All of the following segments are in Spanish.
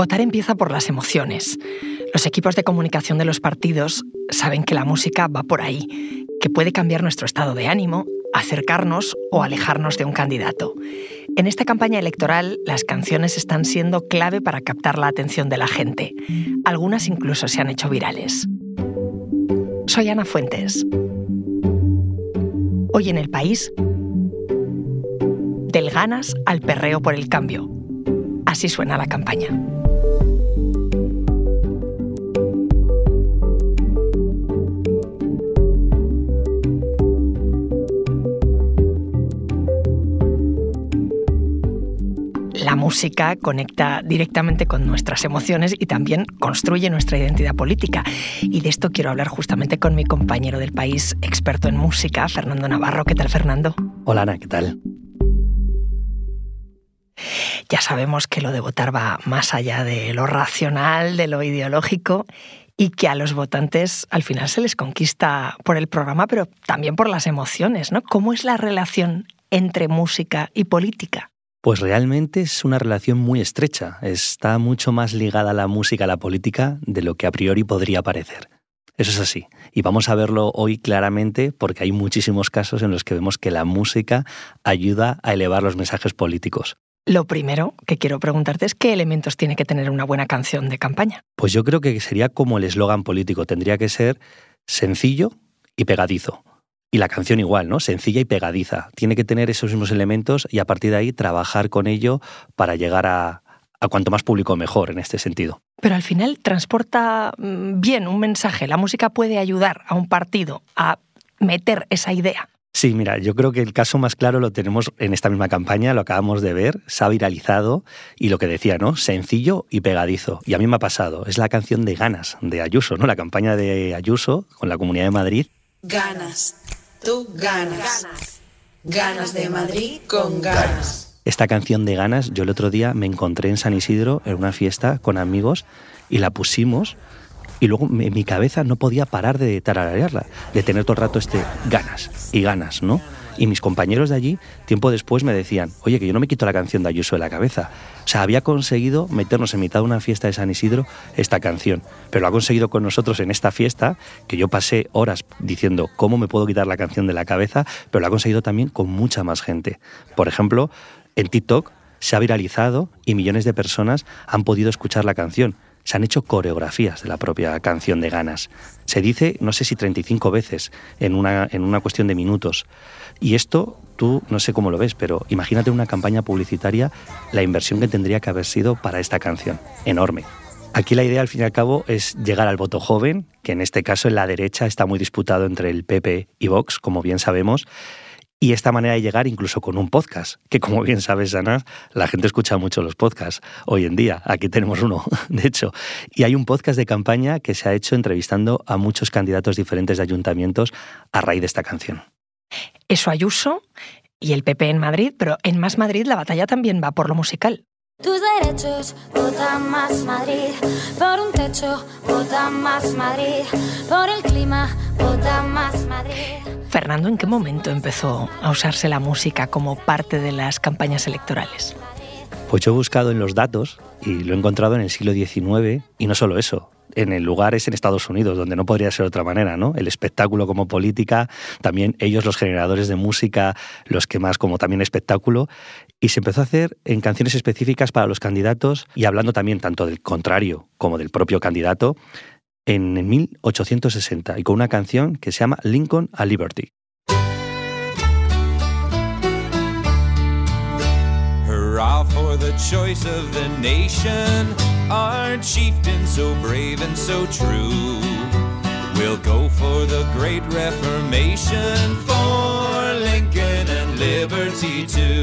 Votar empieza por las emociones. Los equipos de comunicación de los partidos saben que la música va por ahí, que puede cambiar nuestro estado de ánimo, acercarnos o alejarnos de un candidato. En esta campaña electoral, las canciones están siendo clave para captar la atención de la gente. Algunas incluso se han hecho virales. Soy Ana Fuentes. Hoy en el país, del ganas al perreo por el cambio. Así suena la campaña. La música conecta directamente con nuestras emociones y también construye nuestra identidad política. Y de esto quiero hablar justamente con mi compañero del país, experto en música, Fernando Navarro. ¿Qué tal, Fernando? Hola, Ana, ¿qué tal? Ya sabemos que lo de votar va más allá de lo racional, de lo ideológico y que a los votantes al final se les conquista por el programa, pero también por las emociones, ¿no? ¿Cómo es la relación entre música y política? Pues realmente es una relación muy estrecha. Está mucho más ligada la música a la política de lo que a priori podría parecer. Eso es así. Y vamos a verlo hoy claramente porque hay muchísimos casos en los que vemos que la música ayuda a elevar los mensajes políticos. Lo primero que quiero preguntarte es qué elementos tiene que tener una buena canción de campaña. Pues yo creo que sería como el eslogan político. Tendría que ser sencillo y pegadizo. Y la canción igual, ¿no? Sencilla y pegadiza. Tiene que tener esos mismos elementos y a partir de ahí trabajar con ello para llegar a, a cuanto más público mejor en este sentido. Pero al final transporta mm, bien un mensaje. La música puede ayudar a un partido a meter esa idea. Sí, mira, yo creo que el caso más claro lo tenemos en esta misma campaña, lo acabamos de ver, se ha viralizado y lo que decía, ¿no? Sencillo y pegadizo. Y a mí me ha pasado, es la canción de Ganas, de Ayuso, ¿no? La campaña de Ayuso con la Comunidad de Madrid. Ganas, tú ganas. Ganas de Madrid con ganas. Esta canción de Ganas, yo el otro día me encontré en San Isidro en una fiesta con amigos y la pusimos y luego mi cabeza no podía parar de tararearla, de tener todo el rato este ganas y ganas, ¿no? Y mis compañeros de allí, tiempo después, me decían, oye, que yo no me quito la canción de Ayuso de la cabeza. O sea, había conseguido meternos en mitad de una fiesta de San Isidro esta canción, pero lo ha conseguido con nosotros en esta fiesta, que yo pasé horas diciendo cómo me puedo quitar la canción de la cabeza, pero lo ha conseguido también con mucha más gente. Por ejemplo, en TikTok se ha viralizado y millones de personas han podido escuchar la canción se han hecho coreografías de la propia canción de ganas. Se dice, no sé si 35 veces en una, en una cuestión de minutos. Y esto, tú no sé cómo lo ves, pero imagínate una campaña publicitaria, la inversión que tendría que haber sido para esta canción. Enorme. Aquí la idea, al fin y al cabo, es llegar al voto joven, que en este caso en la derecha está muy disputado entre el PP y Vox, como bien sabemos, y esta manera de llegar incluso con un podcast, que como bien sabes, Ana, la gente escucha mucho los podcasts hoy en día. Aquí tenemos uno, de hecho. Y hay un podcast de campaña que se ha hecho entrevistando a muchos candidatos diferentes de ayuntamientos a raíz de esta canción. Eso Ayuso y el PP en Madrid, pero en Más Madrid la batalla también va por lo musical. Tus derechos, vota más Madrid. Por un techo, vota más Madrid. Por el clima, vota más Madrid. Fernando, ¿en qué momento empezó a usarse la música como parte de las campañas electorales? Pues yo he buscado en los datos y lo he encontrado en el siglo XIX y no solo eso. En el en Estados Unidos, donde no podría ser de otra manera, ¿no? El espectáculo como política, también ellos los generadores de música, los que más como también espectáculo, y se empezó a hacer en canciones específicas para los candidatos y hablando también tanto del contrario como del propio candidato en 1860 y con una canción que se llama Lincoln a Liberty. For our chieftain so brave and so true. We'll go for the great reformation, for Lincoln and liberty too.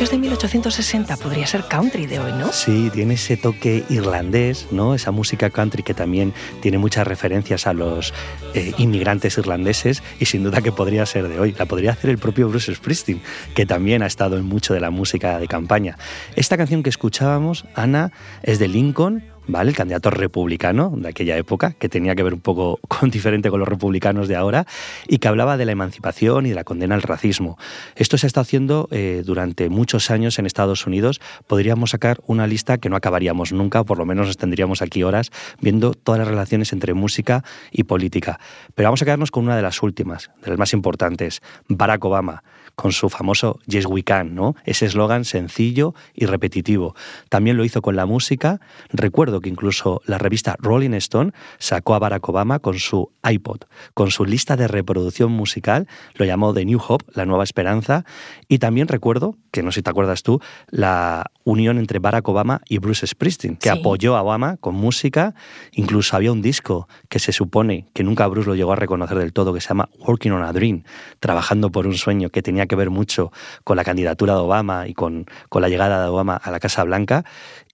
Es de 1860, podría ser country de hoy, ¿no? Sí, tiene ese toque irlandés, ¿no? Esa música country que también tiene muchas referencias a los eh, inmigrantes irlandeses y sin duda que podría ser de hoy. La podría hacer el propio Bruce Springsteen, que también ha estado en mucho de la música de campaña. Esta canción que escuchábamos, Ana, es de Lincoln, El candidato republicano de aquella época, que tenía que ver un poco con diferente con los republicanos de ahora, y que hablaba de la emancipación y de la condena al racismo. Esto se está haciendo eh, durante muchos años en Estados Unidos. Podríamos sacar una lista que no acabaríamos nunca, o por lo menos nos tendríamos aquí horas viendo todas las relaciones entre música y política. Pero vamos a quedarnos con una de las últimas, de las más importantes, Barack Obama con su famoso Yes We Can, ¿no? Ese eslogan sencillo y repetitivo. También lo hizo con la música. Recuerdo que incluso la revista Rolling Stone sacó a Barack Obama con su iPod, con su lista de reproducción musical, lo llamó The New Hope, la nueva esperanza. Y también recuerdo, que no sé si te acuerdas tú, la unión entre Barack Obama y Bruce Springsteen, que apoyó a Obama con música. Incluso había un disco que se supone que nunca Bruce lo llegó a reconocer del todo, que se llama Working on a Dream, trabajando por un sueño que tenía que ver mucho con la candidatura de Obama y con, con la llegada de Obama a la Casa Blanca.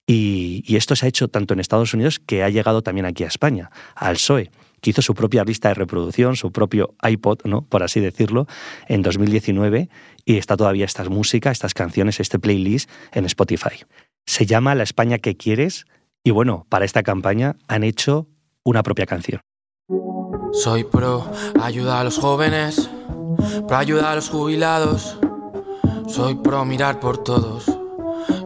Y, esto se ha hecho tanto en Estados Unidos que ha llegado también aquí a España, al PSOE, que hizo su propia lista de reproducción, su propio iPod, ¿no? por así decirlo, en 2019 y está todavía estas músicas, estas canciones, este playlist en Spotify. Se llama La España que quieres y bueno, para esta campaña han hecho una propia canción. Soy pro ayuda a los jóvenes para ayudar a los jubilados. Soy pro mirar por todos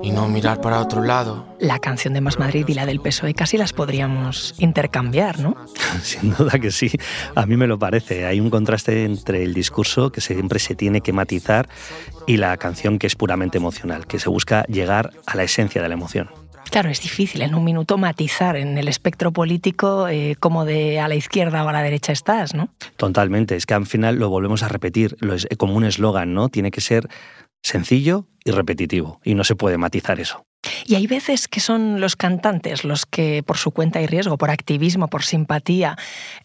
y no mirar para otro lado. La canción de Más Madrid y la del PSOE casi las podríamos intercambiar, ¿no? Sin duda que sí, a mí me lo parece. Hay un contraste entre el discurso que siempre se tiene que matizar y la canción que es puramente emocional, que se busca llegar a la esencia de la emoción. Claro, es difícil en un minuto matizar en el espectro político eh, como de a la izquierda o a la derecha estás, ¿no? Totalmente, es que al final lo volvemos a repetir, lo es como un eslogan, ¿no? Tiene que ser sencillo y repetitivo, y no se puede matizar eso. Y hay veces que son los cantantes los que, por su cuenta y riesgo, por activismo, por simpatía,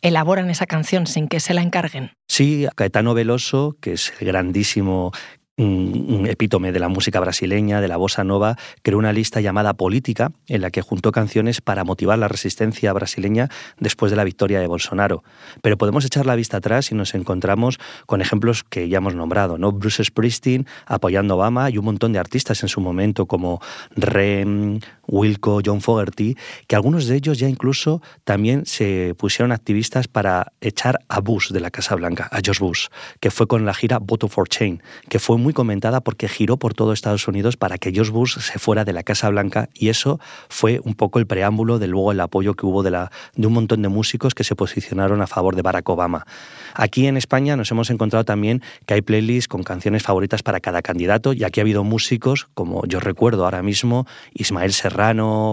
elaboran esa canción sin que se la encarguen. Sí, Caetano Veloso, que es el grandísimo epítome de la música brasileña, de la bossa nova, creó una lista llamada Política, en la que juntó canciones para motivar la resistencia brasileña después de la victoria de Bolsonaro. Pero podemos echar la vista atrás y nos encontramos con ejemplos que ya hemos nombrado, ¿no? Bruce Springsteen apoyando a Obama y un montón de artistas en su momento como Rem, Wilco, John Fogerty, que algunos de ellos ya incluso también se pusieron activistas para echar a Bush de la Casa Blanca, a George Bush, que fue con la gira Vote for Change, que fue muy comentada porque giró por todo Estados Unidos para que George Bush se fuera de la Casa Blanca y eso fue un poco el preámbulo de luego el apoyo que hubo de, de un montón de músicos que se posicionaron a favor de Barack Obama. Aquí en España nos hemos encontrado también que hay playlists con canciones favoritas para cada candidato y aquí ha habido músicos como yo recuerdo ahora mismo Ismael Serrano,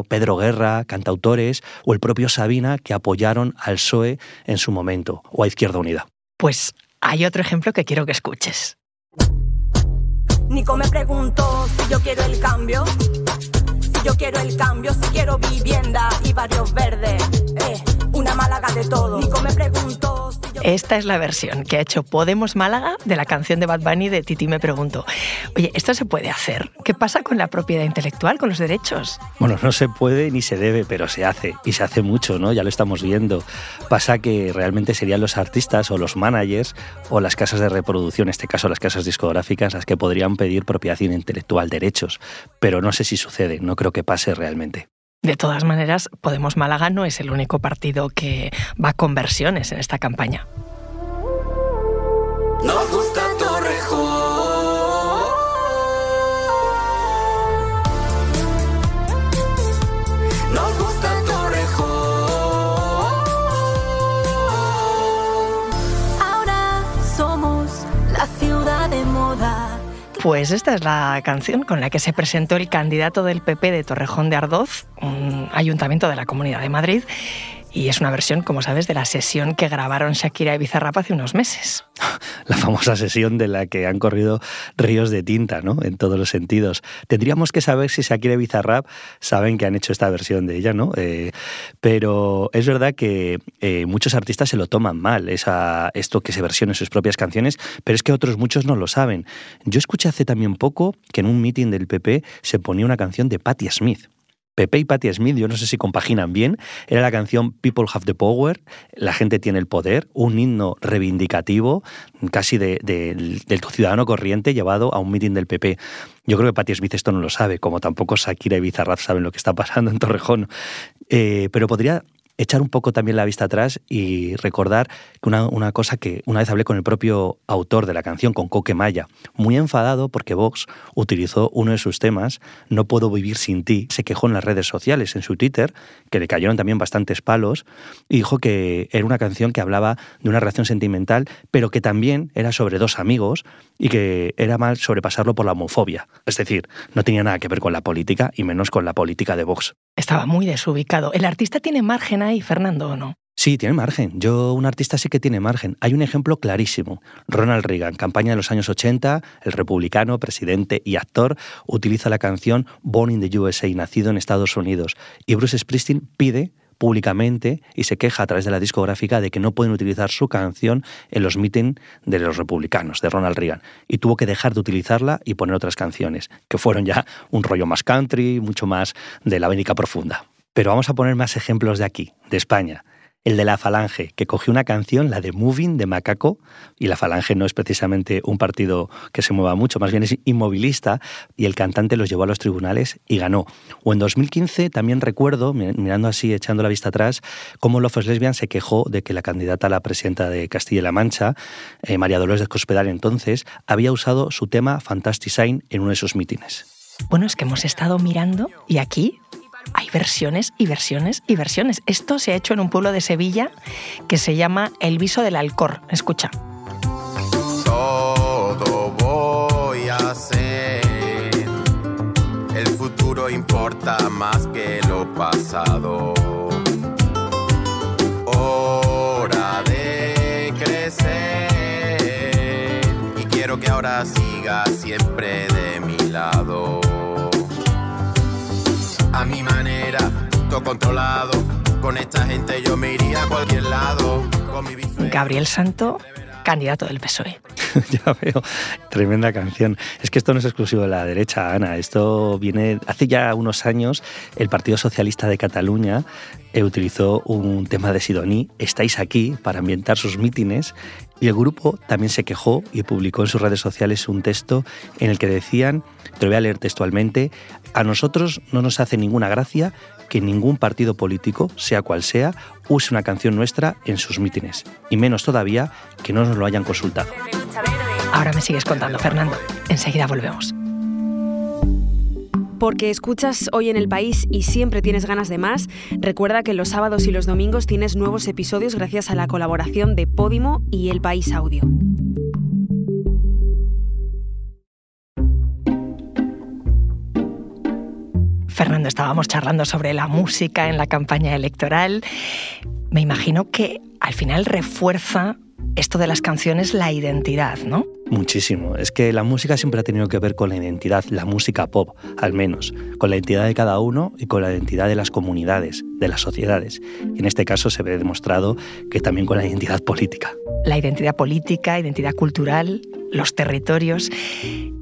Pedro Guerra, cantautores o el propio Sabina que apoyaron al PSOE en su momento o a Izquierda Unida. Pues hay otro ejemplo que quiero que escuches. Nico me preguntó si yo quiero el cambio. Si yo quiero el cambio, si quiero vivienda y barrios verdes. Eh, una Málaga de todo. Nico me preguntó esta es la versión que ha hecho Podemos Málaga de la canción de Bad Bunny de Titi me pregunto. Oye, ¿esto se puede hacer? ¿Qué pasa con la propiedad intelectual, con los derechos? Bueno, no se puede ni se debe, pero se hace. Y se hace mucho, ¿no? Ya lo estamos viendo. Pasa que realmente serían los artistas o los managers o las casas de reproducción, en este caso las casas discográficas, las que podrían pedir propiedad intelectual, derechos. Pero no sé si sucede, no creo que pase realmente. De todas maneras, Podemos Málaga no es el único partido que va a conversiones en esta campaña. Pues esta es la canción con la que se presentó el candidato del PP de Torrejón de Ardoz, un ayuntamiento de la Comunidad de Madrid, y es una versión, como sabes, de la sesión que grabaron Shakira y Bizarrap hace unos meses. La famosa sesión de la que han corrido ríos de tinta, ¿no? En todos los sentidos. Tendríamos que saber si Shakira y Bizarrap saben que han hecho esta versión de ella, ¿no? Eh, pero es verdad que eh, muchos artistas se lo toman mal, esa, esto que se versiona en sus propias canciones, pero es que otros muchos no lo saben. Yo escuché hace también poco que en un meeting del PP se ponía una canción de Patti Smith Pepe y Patti Smith, yo no sé si compaginan bien, era la canción People Have the Power, la gente tiene el poder, un himno reivindicativo, casi del ciudadano corriente llevado a un mitin del PP. Yo creo que Patti Smith esto no lo sabe, como tampoco Shakira y Bizarraz saben lo que está pasando en Torrejón. Eh, pero podría echar un poco también la vista atrás y recordar que una, cosa que una vez hablé con el propio autor de la canción, con Coque Maya, muy enfadado porque Vox utilizó uno de sus temas, No puedo vivir sin ti, se quejó en las redes sociales, en su Twitter, que le cayeron también bastantes palos, y dijo que era una canción que hablaba de una relación sentimental, pero que también era sobre dos amigos y que era mal sobrepasarlo por la homofobia. Es decir, no tenía nada que ver con la política y menos con la política de Vox. Estaba muy desubicado. ¿El artista tiene margen ahí, Fernando, o no? Sí, tiene margen. Yo, un artista sí que tiene margen. Hay un ejemplo clarísimo. Ronald Reagan, campaña de los años 80, el republicano, presidente y actor, utiliza la canción Born in the USA, nacido en Estados Unidos. Y Bruce Springsteen pide públicamente y se queja a través de la discográfica de que no pueden utilizar su canción en los mítines de los republicanos, de Ronald Reagan. Y tuvo que dejar de utilizarla y poner otras canciones, que fueron ya un rollo más country, mucho más de la América profunda. Pero vamos a poner más ejemplos de aquí, de España el de la Falange, que cogió una canción, la de Moving, de Macaco, y la Falange no es precisamente un partido que se mueva mucho, más bien es inmovilista, y el cantante los llevó a los tribunales y ganó. O en 2015 también recuerdo, mirando así, echando la vista atrás, cómo Lofos Lesbian se quejó de que la candidata a la presidenta de Castilla-La Mancha, eh, María Dolores de Cospedal entonces, había usado su tema Fantastic Sign en uno de sus mítines. Bueno, es que hemos estado mirando y aquí hay versiones y versiones y versiones. Esto se ha hecho en un pueblo de Sevilla que se llama El Viso del Alcor. Escucha. Todo voy a hacer. El futuro importa más que lo pasado. Hora de crecer. Y quiero que ahora siga siempre de mi lado a mi manera, todo controlado. Con esta gente yo me iría a cualquier lado. Gabriel Santo, candidato del PSOE. ya veo, tremenda canción. Es que esto no es exclusivo de la derecha, Ana. Esto viene hace ya unos años. El Partido Socialista de Cataluña eh, utilizó un tema de Sidoní, Estáis aquí, para ambientar sus mítines. Y el grupo también se quejó y publicó en sus redes sociales un texto en el que decían, te lo voy a leer textualmente, a nosotros no nos hace ninguna gracia que ningún partido político, sea cual sea, use una canción nuestra en sus mítines, y menos todavía que no nos lo hayan consultado. Ahora me sigues contando, Fernando. Enseguida volvemos. Porque escuchas hoy en el país y siempre tienes ganas de más, recuerda que los sábados y los domingos tienes nuevos episodios gracias a la colaboración de Podimo y El País Audio. Fernando, estábamos charlando sobre la música en la campaña electoral. Me imagino que al final refuerza esto de las canciones la identidad, ¿no? Muchísimo. Es que la música siempre ha tenido que ver con la identidad, la música pop, al menos, con la identidad de cada uno y con la identidad de las comunidades, de las sociedades. Y en este caso se ve demostrado que también con la identidad política. La identidad política, identidad cultural, los territorios.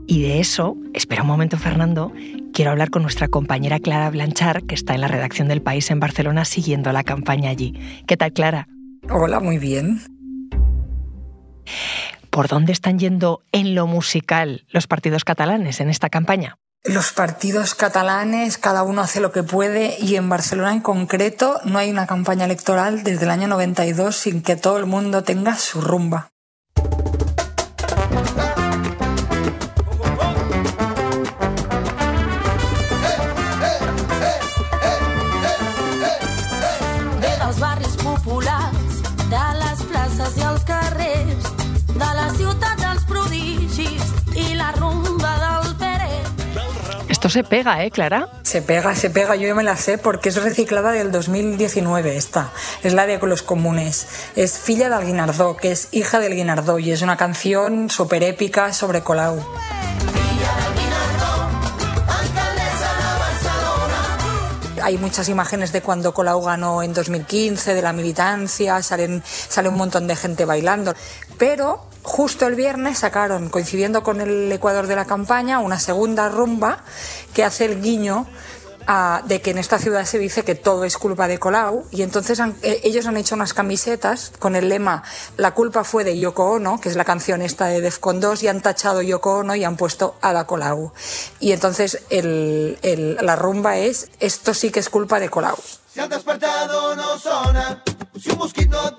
Y de eso, espera un momento Fernando, quiero hablar con nuestra compañera Clara Blanchard, que está en la redacción del País en Barcelona siguiendo la campaña allí. ¿Qué tal, Clara? Hola, muy bien. ¿Por dónde están yendo en lo musical los partidos catalanes en esta campaña? Los partidos catalanes, cada uno hace lo que puede y en Barcelona en concreto no hay una campaña electoral desde el año 92 sin que todo el mundo tenga su rumba. Se pega, ¿eh, Clara? Se pega, se pega. Yo me la sé porque es reciclada del 2019 esta. Es la de los comunes. Es Filla del Guinardó, que es hija del Guinardó y es una canción súper épica sobre Colau. hay muchas imágenes de cuando Colau ganó en 2015, de la militancia, salen, sale un montón de gente bailando. Pero justo el viernes sacaron, coincidiendo con el Ecuador de la campaña, una segunda rumba que hace el guiño de que en esta ciudad se dice que todo es culpa de Colau y entonces eh, ellos han hecho unas camisetas con el lema La culpa fue de Yoko Ono, que es la canción esta de Defcon 2, y han tachado Yoko Ono y han puesto Ada Colau. Y entonces la rumba es Esto sí que es culpa de Colau. Despertado no sona, si un mosquito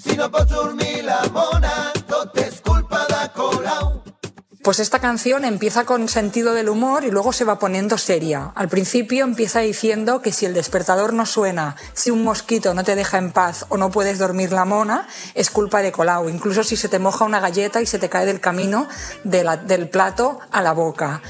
si no pots dormir la mona, tot és culpa de Colau. Pues esta canción empieza con sentido del humor y luego se va poniendo seria. Al principio empieza diciendo que si el despertador no suena, si un mosquito no te deja en paz o no puedes dormir la mona, es culpa de Colau. Incluso si se te moja una galleta y se te cae del camino del plato a la boca.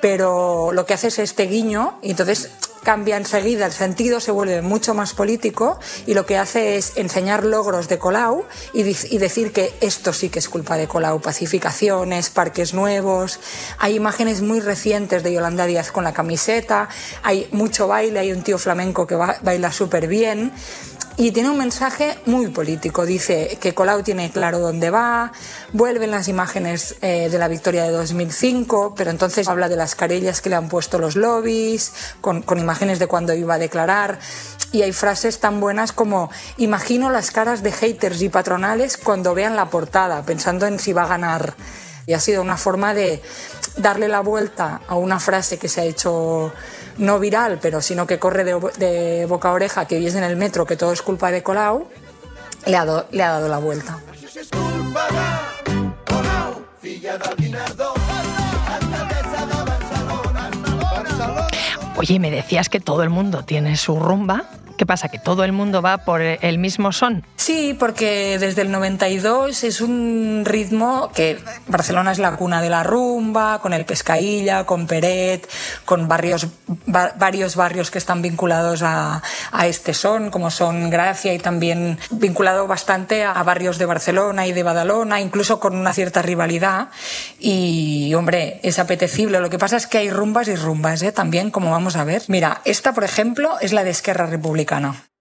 Pero lo que hace es este guiño y entonces cambia enseguida el sentido, se vuelve mucho más político y lo que hace es enseñar logros de Colau y, decir que esto sí que es culpa de Colau, pacificaciones, parques nuevos, hay imágenes muy recientes de Yolanda Díaz con la camiseta, hay mucho baile, hay un tío flamenco que baila súper bien y tiene un mensaje muy político. Dice que Colau tiene claro dónde va, vuelven las imágenes eh, de la victoria de 2005, pero entonces habla de las carellas que le han puesto los lobbies, con, con imágenes de cuando iba a declarar. Y hay frases tan buenas como imagino las caras de haters y patronales cuando vean la portada, pensando en si va a ganar. Y ha sido una forma de darle la vuelta a una frase que se ha hecho no viral, pero sino que corre de, boca a oreja, que hoy es en el metro, que todo es culpa de Colau, le ha, le ha dado la vuelta. Oye, me decías que todo el mundo tiene su rumba. ¿Qué pasa? ¿Que todo el mundo va por el mismo son? Sí, porque desde el 92 es un ritmo que Barcelona es la cuna de la rumba, con el Pescailla, con Peret, con barrios, varios barrios que están vinculados a, este son, como son Gracia y también vinculado bastante a, barrios de Barcelona y de Badalona, incluso con una cierta rivalidad. Y, hombre, es apetecible. Lo que pasa es que hay rumbas y rumbas, ¿eh? también, como vamos a ver. Mira, esta, por ejemplo, es la de Esquerra Republicana americano.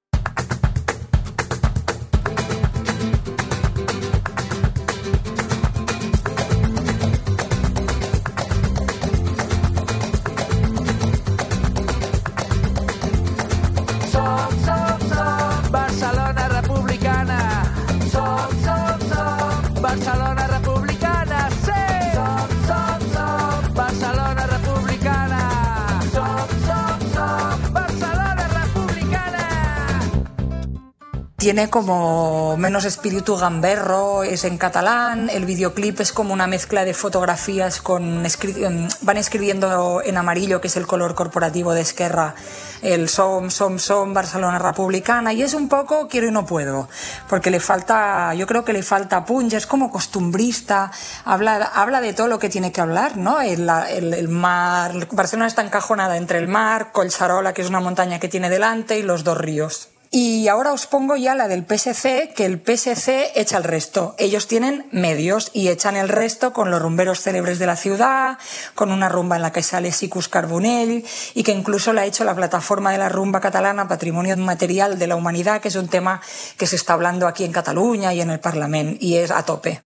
Tiene como menos espíritu gamberro, es en catalán, el videoclip es como una mezcla de fotografías con em, van escribiendo en amarillo, que es el color corporativo de Esquerra, el som, som, som, Barcelona republicana, y es un poco quiero y no puedo, porque le falta, yo creo que le falta punch, es como costumbrista, habla, habla de todo lo que tiene que hablar, ¿no? El, mar, Barcelona está encajonada entre el mar, Colcharola, que es una montaña que tiene delante, y los dos ríos. Y ahora os pongo ya la del PSC, que el PSC echa el resto. Ellos tienen medios y echan el resto con los rumberos célebres de la ciudad, con una rumba en la que sale Sicus Carbonell y que incluso la ha hecho la plataforma de la rumba catalana Patrimonio Material de la Humanidad, que es un tema que se está hablando aquí en Cataluña y en el Parlamento y es a tope.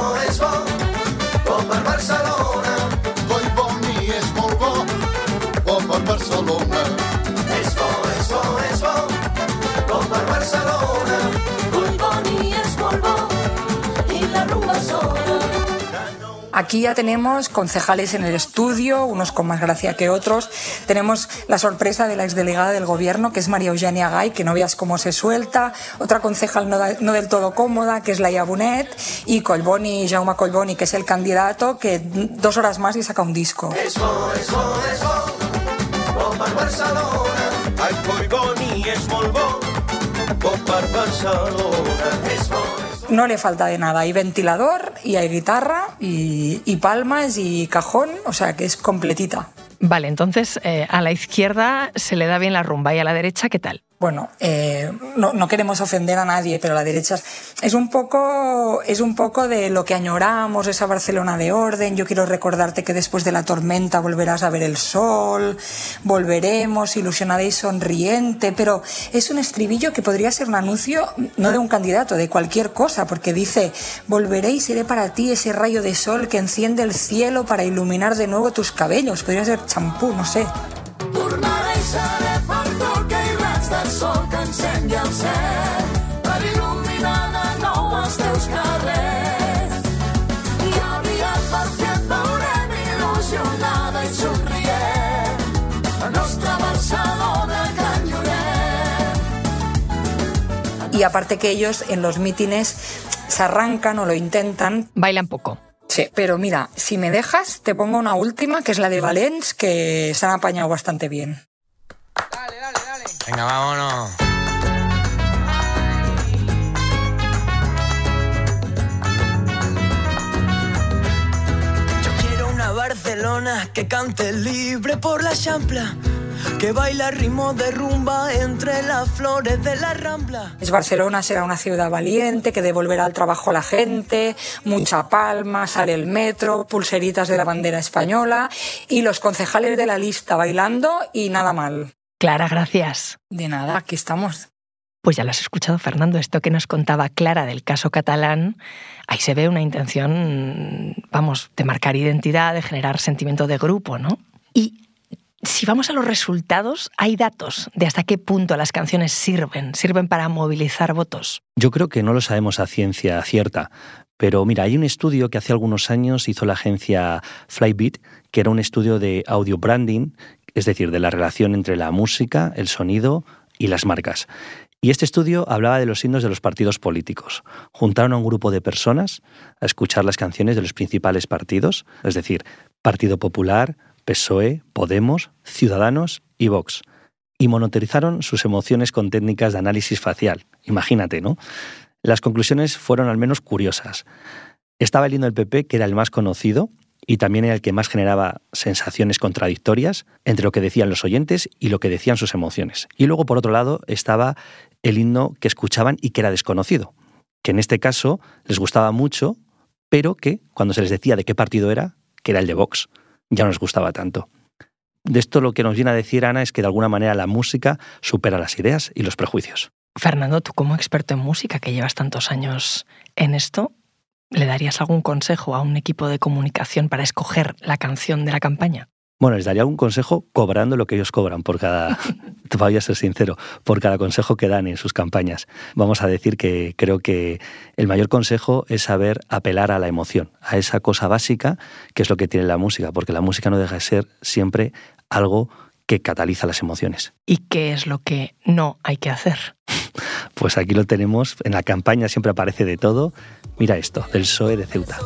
always Aquí ya tenemos concejales en el estudio, unos con más gracia que otros. Tenemos la sorpresa de la exdelegada del gobierno, que es María Eugenia Gay, que no veas cómo se suelta. Otra concejal no, del todo cómoda, que es Laia Bonet. Y Colboni, Jaume Colboni, que es el candidato, que dos horas más y saca un disco. No le falta de nada. Hay ventilador y hay guitarra y, palmas y cajón, o sea que es completita. Vale, entonces eh, a la izquierda se le da bien la rumba y a la derecha, ¿qué tal? Bueno, eh, no, queremos ofender a nadie, pero la derecha es un poco, es un poco de lo que añoramos, esa Barcelona de orden. Yo quiero recordarte que después de la tormenta volverás a ver el sol, volveremos, ilusionada y sonriente, pero es un estribillo que podría ser un anuncio no de un candidato, de cualquier cosa, porque dice, volveré y seré para ti ese rayo de sol que enciende el cielo para iluminar de nuevo tus cabellos. Podría ser champú, no sé. Y aparte que ellos en los mítines se arrancan o lo intentan. Bailan poco. Sí, pero mira, si me dejas, te pongo una última, que es la de Valens, que se han apañado bastante bien. Dale, dale, dale. Venga, vámonos. Barcelona que cante libre por la champla que baila ritmo de rumba entre las flores de la rambla. Es Barcelona será una ciudad valiente que devolverá al trabajo a la gente, mucha palma, sale el metro, pulseritas de la bandera española y los concejales de la lista bailando y nada mal. Clara, gracias. De nada, aquí estamos. Pues ya lo has escuchado, Fernando, esto que nos contaba Clara del caso catalán, ahí se ve una intención, vamos, de marcar identidad, de generar sentimiento de grupo, ¿no? Y si vamos a los resultados, hay datos de hasta qué punto las canciones sirven, sirven para movilizar votos. Yo creo que no lo sabemos a ciencia cierta, pero mira, hay un estudio que hace algunos años hizo la agencia Flybeat, que era un estudio de audio branding, es decir, de la relación entre la música, el sonido y las marcas. Y este estudio hablaba de los signos de los partidos políticos. Juntaron a un grupo de personas a escuchar las canciones de los principales partidos, es decir, Partido Popular, PSOE, Podemos, Ciudadanos y Vox, y monitorizaron sus emociones con técnicas de análisis facial. Imagínate, ¿no? Las conclusiones fueron al menos curiosas. Estaba el himno del PP, que era el más conocido y también era el que más generaba sensaciones contradictorias entre lo que decían los oyentes y lo que decían sus emociones. Y luego, por otro lado, estaba el himno que escuchaban y que era desconocido, que en este caso les gustaba mucho, pero que cuando se les decía de qué partido era, que era el de Vox ya no nos gustaba tanto. De esto lo que nos viene a decir Ana es que de alguna manera la música supera las ideas y los prejuicios. Fernando, tú como experto en música que llevas tantos años en esto, ¿le darías algún consejo a un equipo de comunicación para escoger la canción de la campaña? Bueno, les daría un consejo cobrando lo que ellos cobran por cada, voy a ser sincero, por cada consejo que dan en sus campañas. Vamos a decir que creo que el mayor consejo es saber apelar a la emoción, a esa cosa básica que es lo que tiene la música, porque la música no deja de ser siempre algo que cataliza las emociones. ¿Y qué es lo que no hay que hacer? Pues aquí lo tenemos, en la campaña siempre aparece de todo. Mira esto, del PSOE de Ceuta.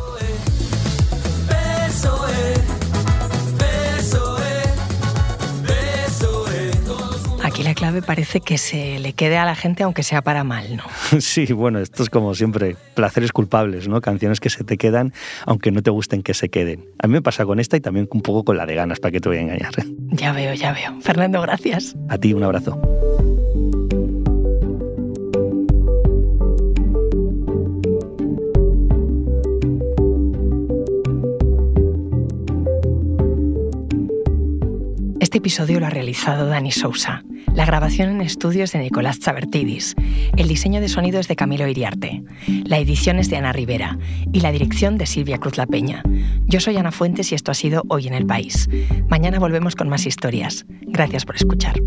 La clave parece que se le quede a la gente aunque sea para mal, ¿no? Sí, bueno, esto es como siempre, placeres culpables, ¿no? Canciones que se te quedan aunque no te gusten que se queden. A mí me pasa con esta y también un poco con la de ganas, para que te voy a engañar. Ya veo, ya veo. Fernando, gracias. A ti, un abrazo. Este episodio lo ha realizado Dani Sousa. La grabación en estudios de Nicolás Chabertidis. El diseño de sonido es de Camilo Iriarte. La edición es de Ana Rivera. Y la dirección de Silvia Cruz La Peña. Yo soy Ana Fuentes y esto ha sido Hoy en el País. Mañana volvemos con más historias. Gracias por escuchar.